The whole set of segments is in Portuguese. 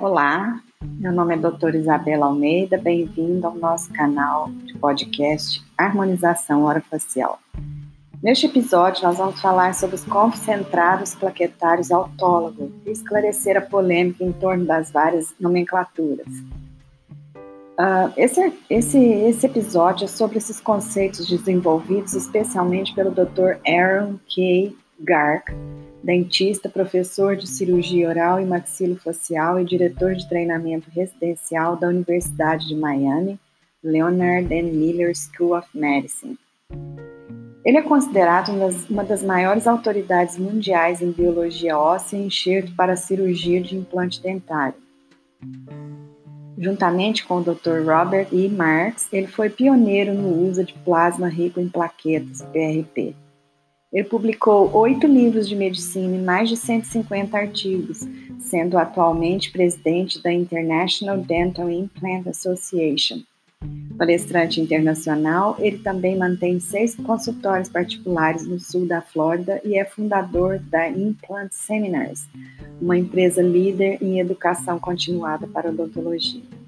Olá, meu nome é doutora Isabela Almeida, bem-vindo ao nosso canal de podcast Harmonização Orofacial. Neste episódio, nós vamos falar sobre os concentrados plaquetários autólogos e esclarecer a polêmica em torno das várias nomenclaturas. Uh, esse, esse, esse episódio é sobre esses conceitos desenvolvidos especialmente pelo Dr. Aaron K. Gark, dentista, professor de cirurgia oral e maxilofacial e diretor de treinamento residencial da Universidade de Miami, Leonard N. Miller School of Medicine. Ele é considerado uma das, maiores autoridades mundiais em biologia óssea e enxerto para cirurgia de implante dentário. Juntamente com o Dr. Robert E. Marks, ele foi pioneiro no uso de plasma rico em plaquetas, PRP. Ele publicou oito livros de medicina e mais de 150 artigos, sendo atualmente presidente da International Dental Implant Association. Palestrante internacional, ele também mantém seis consultórios particulares no sul da Flórida e é fundador da Implant Seminars, uma empresa líder em educação continuada para odontologia.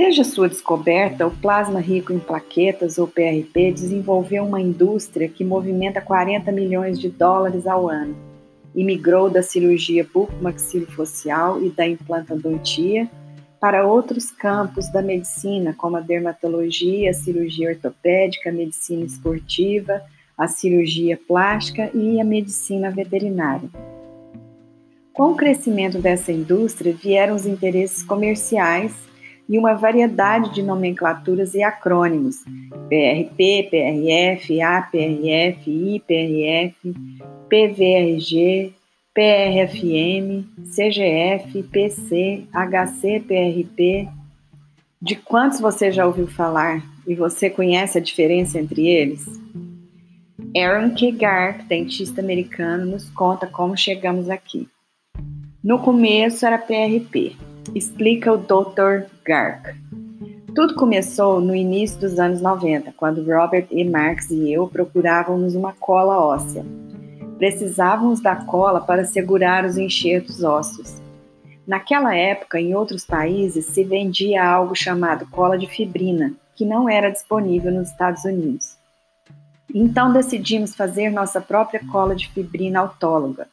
Desde a sua descoberta, o plasma rico em plaquetas, ou PRP, desenvolveu uma indústria que movimenta 40 milhões de dólares ao ano e migrou da cirurgia bucomaxilofacial e da implantodontia para outros campos da medicina, como a dermatologia, a cirurgia ortopédica, a medicina esportiva, a cirurgia plástica e a medicina veterinária. Com o crescimento dessa indústria vieram os interesses comerciais e uma variedade de nomenclaturas e acrônimos: PRP, PRF, APRF, IPRF, PVRG, PRFM, CGF, PC, HC, De quantos você já ouviu falar e você conhece a diferença entre eles? Aaron K. Gark, dentista americano, nos conta como chegamos aqui. No começo era PRP, explica o Dr. Gark. Tudo começou no início dos anos 90, quando Robert E. Marx e eu procurávamos uma cola óssea. Precisávamos da cola para segurar os enxertos ósseos. Naquela época, em outros países, se vendia algo chamado cola de fibrina, que não era disponível nos Estados Unidos. Então decidimos fazer nossa própria cola de fibrina autóloga.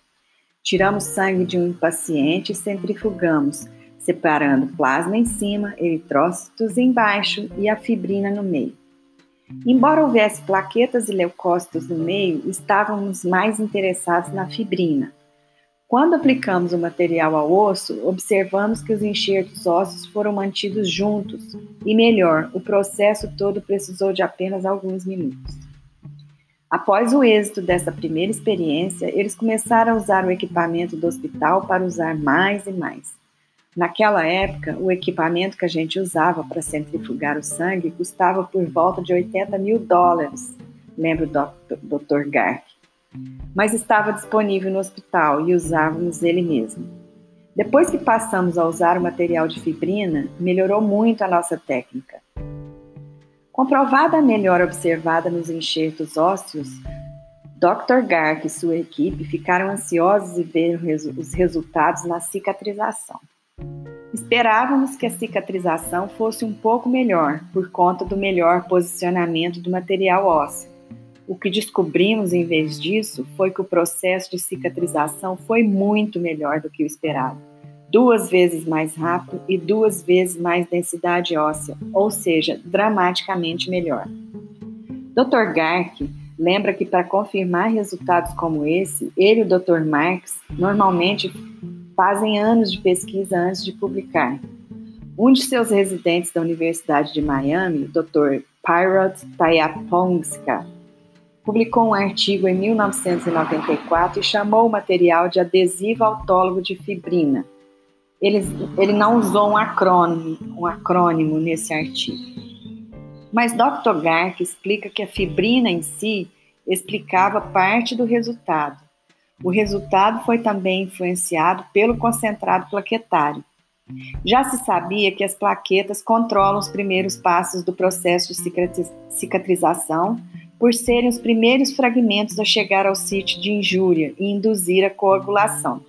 Tiramos sangue de um paciente e centrifugamos, separando plasma em cima, eritrócitos embaixo e a fibrina no meio. Embora houvesse plaquetas e leucócitos no meio, estávamos mais interessados na fibrina. Quando aplicamos o material ao osso, observamos que os enxertos ósseos foram mantidos juntos e, melhor, o processo todo precisou de apenas alguns minutos. Após o êxito dessa primeira experiência, eles começaram a usar o equipamento do hospital para usar mais e mais. Naquela época, o equipamento que a gente usava para centrifugar o sangue custava por volta de 80 mil dólares, lembra o Dr. Gark. Mas estava disponível no hospital e usávamos ele mesmo. Depois que passamos a usar o material de fibrina, melhorou muito a nossa técnica. Comprovada a melhora observada nos enxertos ósseos, Dr. Gark e sua equipe ficaram ansiosos em ver os resultados na cicatrização. Esperávamos que a cicatrização fosse um pouco melhor por conta do melhor posicionamento do material ósseo. O que descobrimos em vez disso foi que o processo de cicatrização foi muito melhor do que o esperado duas vezes mais rápido e duas vezes mais densidade óssea, ou seja, dramaticamente melhor. Dr. Gark lembra que para confirmar resultados como esse, ele e o Dr. Marx normalmente fazem anos de pesquisa antes de publicar. Um de seus residentes da Universidade de Miami, o Dr. Pyrot Tayapongska, publicou um artigo em 1994 e chamou o material de adesivo autólogo de fibrina ele, ele não usou um acrônimo, um acrônimo nesse artigo. Mas Dr. Gark explica que a fibrina em si explicava parte do resultado. O resultado foi também influenciado pelo concentrado plaquetário. Já se sabia que as plaquetas controlam os primeiros passos do processo de cicatrização, por serem os primeiros fragmentos a chegar ao sítio de injúria e induzir a coagulação.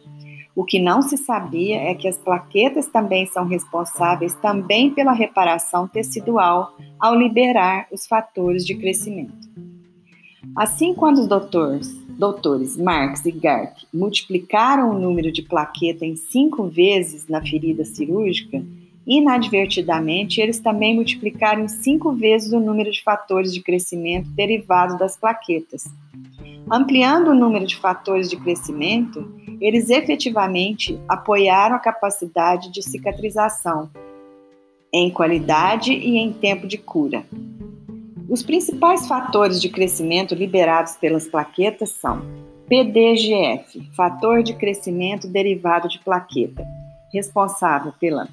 O que não se sabia é que as plaquetas também são responsáveis também pela reparação tecidual ao liberar os fatores de crescimento. Assim, quando os doutores, doutores Marx e Gark multiplicaram o número de plaqueta em cinco vezes na ferida cirúrgica, inadvertidamente eles também multiplicaram em cinco vezes o número de fatores de crescimento derivados das plaquetas. Ampliando o número de fatores de crescimento, eles efetivamente apoiaram a capacidade de cicatrização em qualidade e em tempo de cura. Os principais fatores de crescimento liberados pelas plaquetas são PDGF, fator de crescimento derivado de plaqueta, responsável pela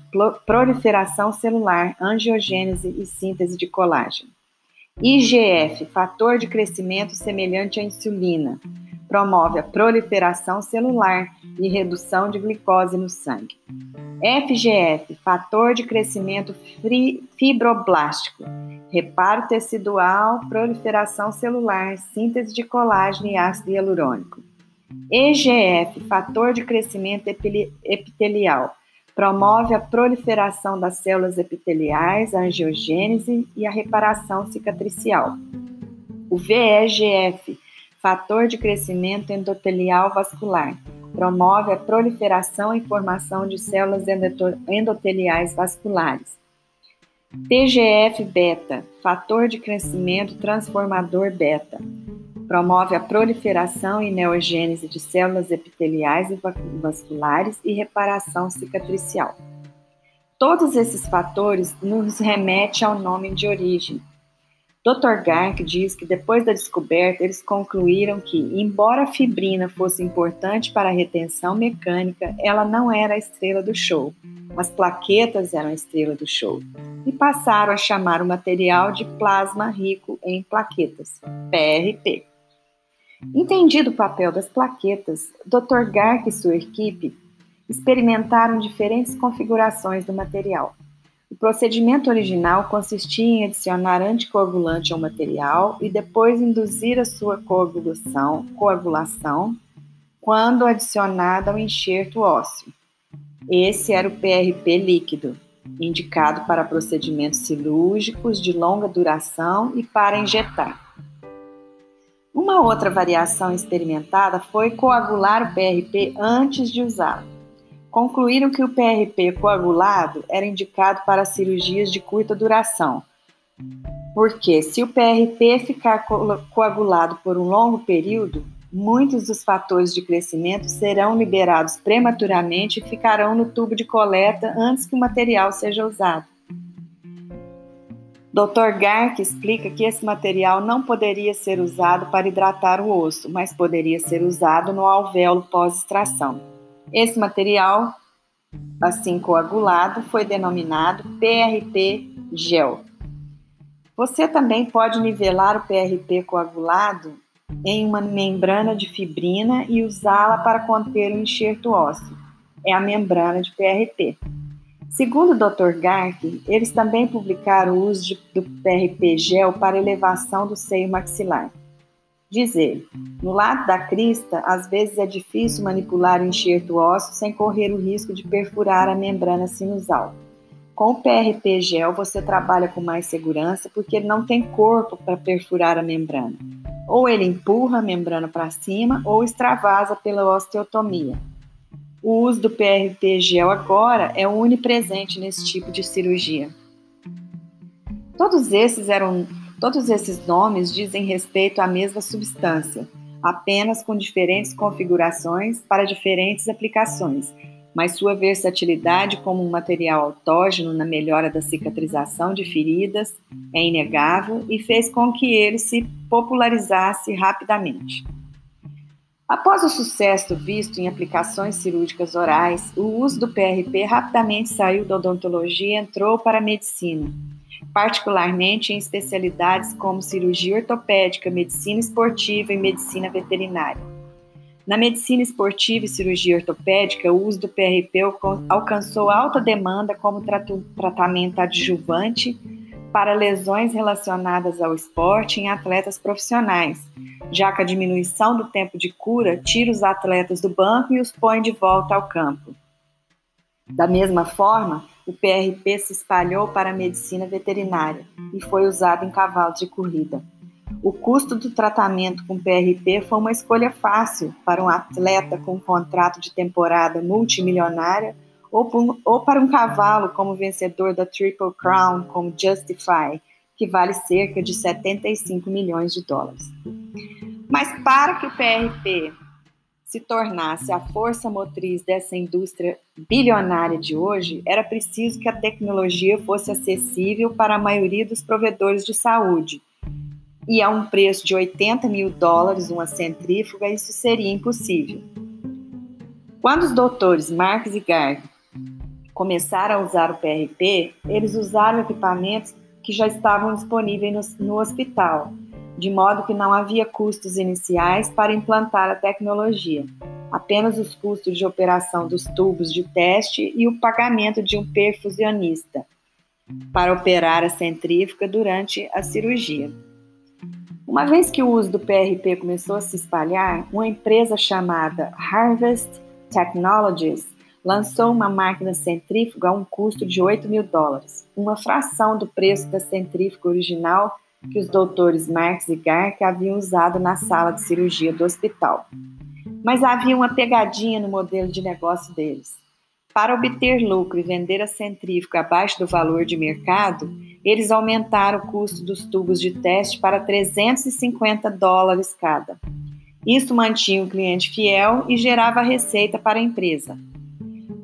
proliferação celular, angiogênese e síntese de colágeno. IGF, fator de crescimento semelhante à insulina, promove a proliferação celular e redução de glicose no sangue. FGF, fator de crescimento fibroblástico, reparo tecidual, proliferação celular, síntese de colágeno e ácido hialurônico. EGF, fator de crescimento epitelial, promove a proliferação das células epiteliais, a angiogênese e a reparação cicatricial. O VEGF, fator de crescimento endotelial vascular, promove a proliferação e formação de células endoteliais vasculares. TGF-beta, fator de crescimento transformador beta, promove a proliferação e neogênese de células epiteliais e vasculares e reparação cicatricial. Todos esses fatores nos remetem ao nome de origem, Dr. Gark diz que depois da descoberta, eles concluíram que, embora a fibrina fosse importante para a retenção mecânica, ela não era a estrela do show. As plaquetas eram a estrela do show. E passaram a chamar o material de plasma rico em plaquetas, PRP. Entendido o papel das plaquetas, Dr. Gark e sua equipe experimentaram diferentes configurações do material. O procedimento original consistia em adicionar anticoagulante ao material e depois induzir a sua coagulação, coagulação quando adicionada ao enxerto ósseo. Esse era o PRP líquido, indicado para procedimentos cirúrgicos de longa duração e para injetar. Uma outra variação experimentada foi coagular o PRP antes de usá-lo concluíram que o PRP coagulado era indicado para cirurgias de curta duração, porque se o PRP ficar coagulado por um longo período, muitos dos fatores de crescimento serão liberados prematuramente e ficarão no tubo de coleta antes que o material seja usado. Dr. Gark explica que esse material não poderia ser usado para hidratar o osso, mas poderia ser usado no alvéolo pós-extração. Esse material, assim coagulado, foi denominado PRP gel. Você também pode nivelar o PRP coagulado em uma membrana de fibrina e usá-la para conter o enxerto ósseo. É a membrana de PRP. Segundo o Dr. Gark, eles também publicaram o uso de, do PRP gel para elevação do seio maxilar. Diz ele: no lado da crista, às vezes é difícil manipular o enxerto ósseo sem correr o risco de perfurar a membrana sinusal. Com o PRP gel, você trabalha com mais segurança porque ele não tem corpo para perfurar a membrana. Ou ele empurra a membrana para cima ou extravasa pela osteotomia. O uso do PRP gel agora é onipresente nesse tipo de cirurgia. Todos esses eram Todos esses nomes dizem respeito à mesma substância, apenas com diferentes configurações para diferentes aplicações, mas sua versatilidade como um material autógeno na melhora da cicatrização de feridas é inegável e fez com que ele se popularizasse rapidamente. Após o sucesso visto em aplicações cirúrgicas orais, o uso do PRP rapidamente saiu da odontologia e entrou para a medicina particularmente em especialidades como cirurgia ortopédica, medicina esportiva e medicina veterinária. Na medicina esportiva e cirurgia ortopédica, o uso do PRP alcançou alta demanda como tratamento adjuvante para lesões relacionadas ao esporte em atletas profissionais, já que a diminuição do tempo de cura tira os atletas do banco e os põe de volta ao campo. Da mesma forma, o PRP se espalhou para a medicina veterinária e foi usado em cavalos de corrida. O custo do tratamento com PRP foi uma escolha fácil para um atleta com um contrato de temporada multimilionária ou, para um cavalo como vencedor da Triple Crown, como Justify, que vale cerca de 75 milhões de dólares. Mas para que o PRP se tornasse a força motriz dessa indústria bilionária de hoje, era preciso que a tecnologia fosse acessível para a maioria dos provedores de saúde. E a um preço de 80 mil dólares uma centrífuga, isso seria impossível. Quando os doutores Marx e Garg começaram a usar o PRP, eles usaram equipamentos que já estavam disponíveis no, no hospital, de modo que não havia custos iniciais para implantar a tecnologia, apenas os custos de operação dos tubos de teste e o pagamento de um perfusionista para operar a centrífuga durante a cirurgia. Uma vez que o uso do PRP começou a se espalhar, uma empresa chamada Harvest Technologies lançou uma máquina centrífuga a um custo de 8 mil dólares, uma fração do preço da centrífuga original que os doutores Marx e Gark haviam usado na sala de cirurgia do hospital. Mas havia uma pegadinha no modelo de negócio deles. Para obter lucro e vender a centrífuga abaixo do valor de mercado, eles aumentaram o custo dos tubos de teste para 350 dólares cada. Isso mantinha o cliente fiel e gerava receita para a empresa.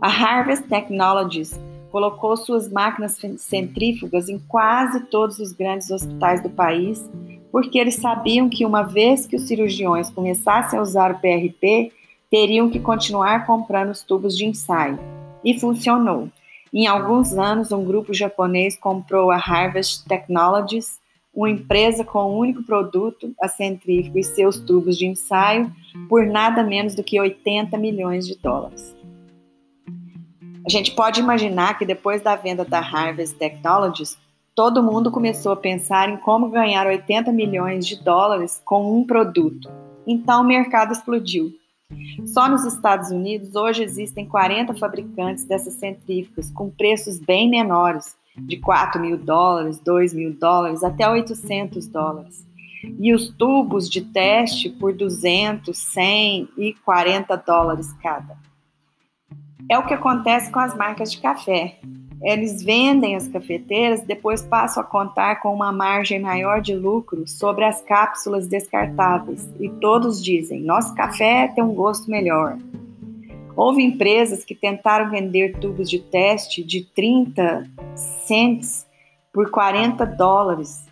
A Harvest Technologies colocou suas máquinas centrífugas em quase todos os grandes hospitais do país, porque eles sabiam que uma vez que os cirurgiões começassem a usar o PRP, teriam que continuar comprando os tubos de ensaio. E funcionou. Em alguns anos, um grupo japonês comprou a Harvest Technologies, uma empresa com um único produto, a centrífuga e seus tubos de ensaio, por nada menos do que 80 milhões de dólares. A gente pode imaginar que depois da venda da Harvest Technologies, todo mundo começou a pensar em como ganhar 80 milhões de dólares com um produto. Então o mercado explodiu. Só nos Estados Unidos, hoje existem 40 fabricantes dessas centrífugas com preços bem menores, de 4 mil dólares, 2 mil dólares, até 800 dólares. E os tubos de teste por 200, 100 e 40 dólares cada. É o que acontece com as marcas de café. Eles vendem as cafeteiras, depois passam a contar com uma margem maior de lucro sobre as cápsulas descartáveis. E todos dizem: nosso café tem um gosto melhor. Houve empresas que tentaram vender tubos de teste de 30 cents por 40 dólares,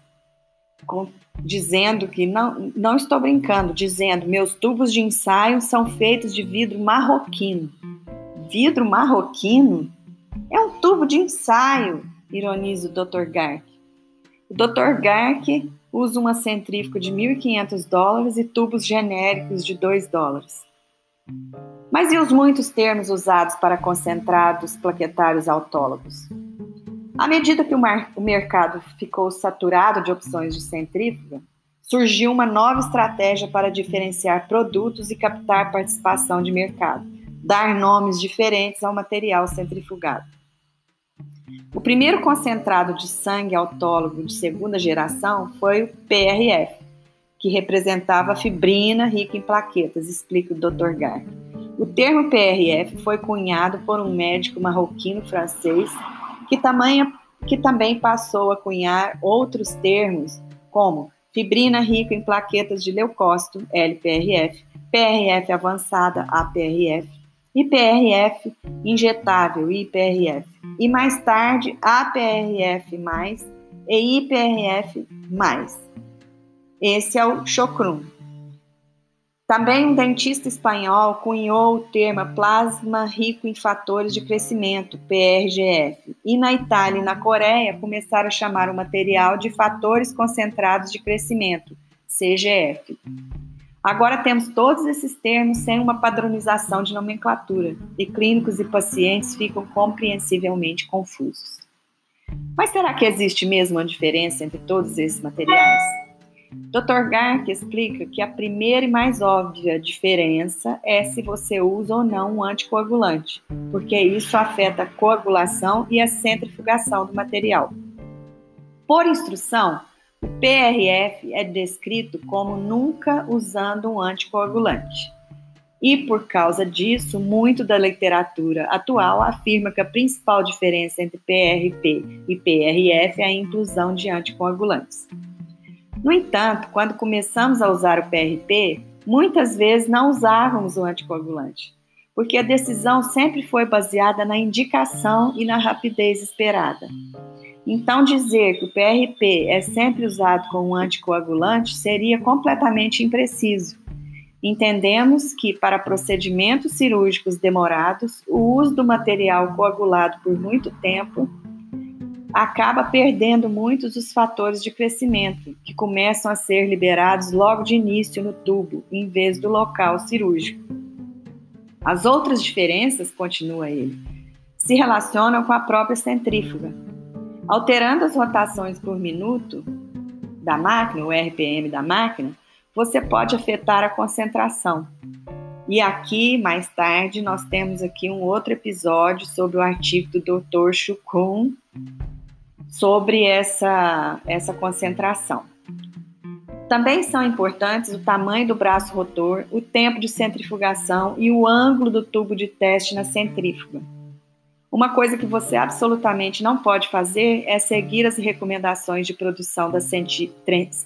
com, dizendo que não, não estou brincando, dizendo meus tubos de ensaio são feitos de vidro marroquino vidro marroquino? É um tubo de ensaio, ironiza o Dr. Gark. O Dr. Gark usa uma centrífuga de 1.500 dólares e tubos genéricos de 2 dólares. Mas e os muitos termos usados para concentrados plaquetários autólogos? À medida que o, o mercado ficou saturado de opções de centrífuga, surgiu uma nova estratégia para diferenciar produtos e captar participação de mercado dar nomes diferentes ao material centrifugado. O primeiro concentrado de sangue autólogo de segunda geração foi o PRF, que representava a fibrina rica em plaquetas, explica o Dr. Gar. O termo PRF foi cunhado por um médico marroquino francês que, tamanha, que também passou a cunhar outros termos, como fibrina rica em plaquetas de leucócito, LPRF, PRF avançada, APRF, IPRF injetável, IPRF, e mais tarde APRF+, e IPRF+. Esse é o chocrum. Também um dentista espanhol cunhou o termo plasma rico em fatores de crescimento, PRGF, e na Itália e na Coreia começaram a chamar o material de fatores concentrados de crescimento, CGF. Agora temos todos esses termos sem uma padronização de nomenclatura e clínicos e pacientes ficam compreensivelmente confusos. Mas será que existe mesmo uma diferença entre todos esses materiais? Dr. Gark explica que a primeira e mais óbvia diferença é se você usa ou não um anticoagulante, porque isso afeta a coagulação e a centrifugação do material. Por instrução, PRF é descrito como nunca usando um anticoagulante. E por causa disso, muito da literatura atual afirma que a principal diferença entre PRP e PRF é a inclusão de anticoagulantes. No entanto, quando começamos a usar o PRP, muitas vezes não usávamos o anticoagulante, porque a decisão sempre foi baseada na indicação e na rapidez esperada. Então, dizer que o PRP é sempre usado como anticoagulante seria completamente impreciso. Entendemos que, para procedimentos cirúrgicos demorados, o uso do material coagulado por muito tempo acaba perdendo muitos dos fatores de crescimento, que começam a ser liberados logo de início no tubo, em vez do local cirúrgico. As outras diferenças, continua ele, se relacionam com a própria centrífuga. Alterando as rotações por minuto da máquina, o RPM da máquina, você pode afetar a concentração. E aqui, mais tarde, nós temos aqui um outro episódio sobre o artigo do Dr. Chukun sobre essa, essa concentração. Também são importantes o tamanho do braço rotor, o tempo de centrifugação e o ângulo do tubo de teste na centrífuga. Uma coisa que você absolutamente não pode fazer é seguir as recomendações de produção das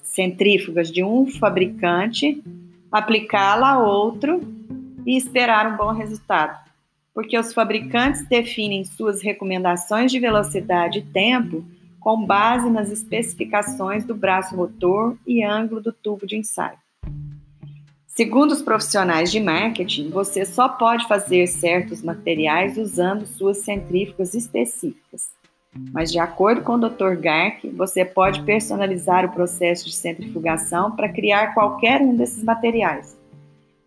centrífugas de um fabricante, aplicá-la a outro e esperar um bom resultado. Porque os fabricantes definem suas recomendações de velocidade e tempo com base nas especificações do braço rotor e ângulo do tubo de ensaio. Segundo os profissionais de marketing, você só pode fazer certos materiais usando suas centrífugas específicas. Mas, de acordo com o Dr. Gark, você pode personalizar o processo de centrifugação para criar qualquer um desses materiais.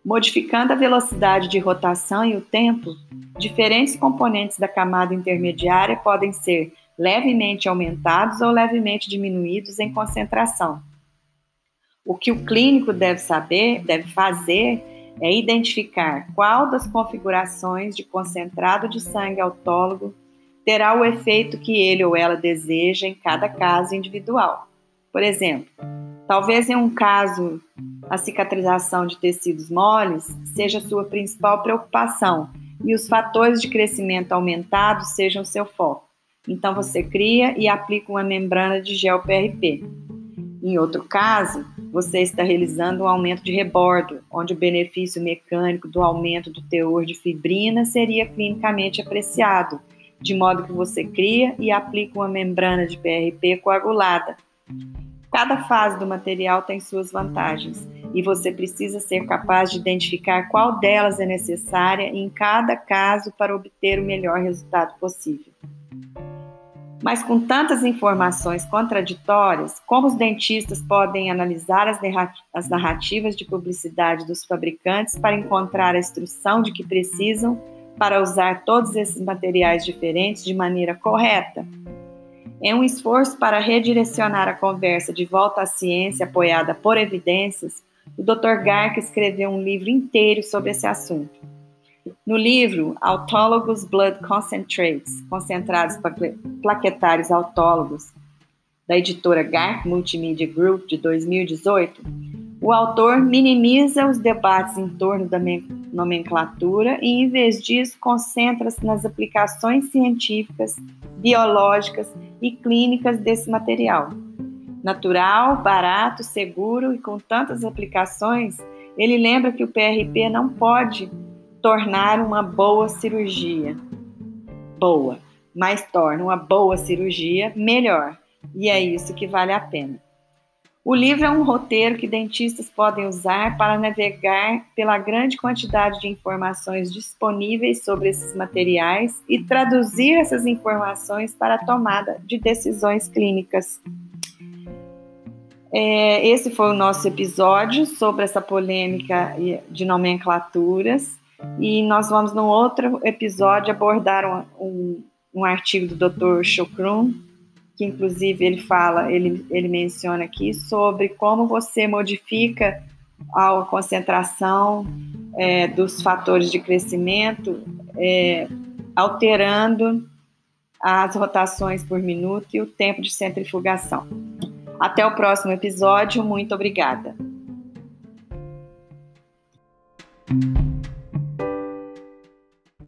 Modificando a velocidade de rotação e o tempo, diferentes componentes da camada intermediária podem ser levemente aumentados ou levemente diminuídos em concentração o que o clínico deve saber, deve fazer, é identificar qual das configurações de concentrado de sangue autólogo terá o efeito que ele ou ela deseja em cada caso individual. Por exemplo, talvez em um caso a cicatrização de tecidos moles seja sua principal preocupação e os fatores de crescimento aumentados sejam seu foco. Então você cria e aplica uma membrana de gel PRP. Em outro caso, você está realizando um aumento de rebordo, onde o benefício mecânico do aumento do teor de fibrina seria clinicamente apreciado, de modo que você cria e aplica uma membrana de PRP coagulada. Cada fase do material tem suas vantagens e você precisa ser capaz de identificar qual delas é necessária em cada caso para obter o melhor resultado possível. Mas com tantas informações contraditórias, como os dentistas podem analisar as narrativas de publicidade dos fabricantes para encontrar a instrução de que precisam para usar todos esses materiais diferentes de maneira correta? É um esforço para redirecionar a conversa de volta à ciência apoiada por evidências. O Dr. Gark escreveu um livro inteiro sobre esse assunto. No livro Autólogos Blood Concentrates, concentrados plaquetários autólogos, da editora Gark Multimedia Group de 2018, o autor minimiza os debates em torno da nomenclatura e, em vez disso, concentra-se nas aplicações científicas, biológicas e clínicas desse material. Natural, barato, seguro e com tantas aplicações, ele lembra que o PRP não pode tornar uma boa cirurgia boa, mas torna uma boa cirurgia melhor. E é isso que vale a pena. O livro é um roteiro que dentistas podem usar para navegar pela grande quantidade de informações disponíveis sobre esses materiais e traduzir essas informações para a tomada de decisões clínicas. É, esse foi o nosso episódio sobre essa polêmica de nomenclaturas. E nós vamos, no outro episódio, abordar um, um, um artigo do Dr. Chokrum que inclusive ele fala, ele, ele menciona aqui sobre como você modifica a concentração é, dos fatores de crescimento, é, alterando as rotações por minuto e o tempo de centrifugação. Até o próximo episódio, muito obrigada.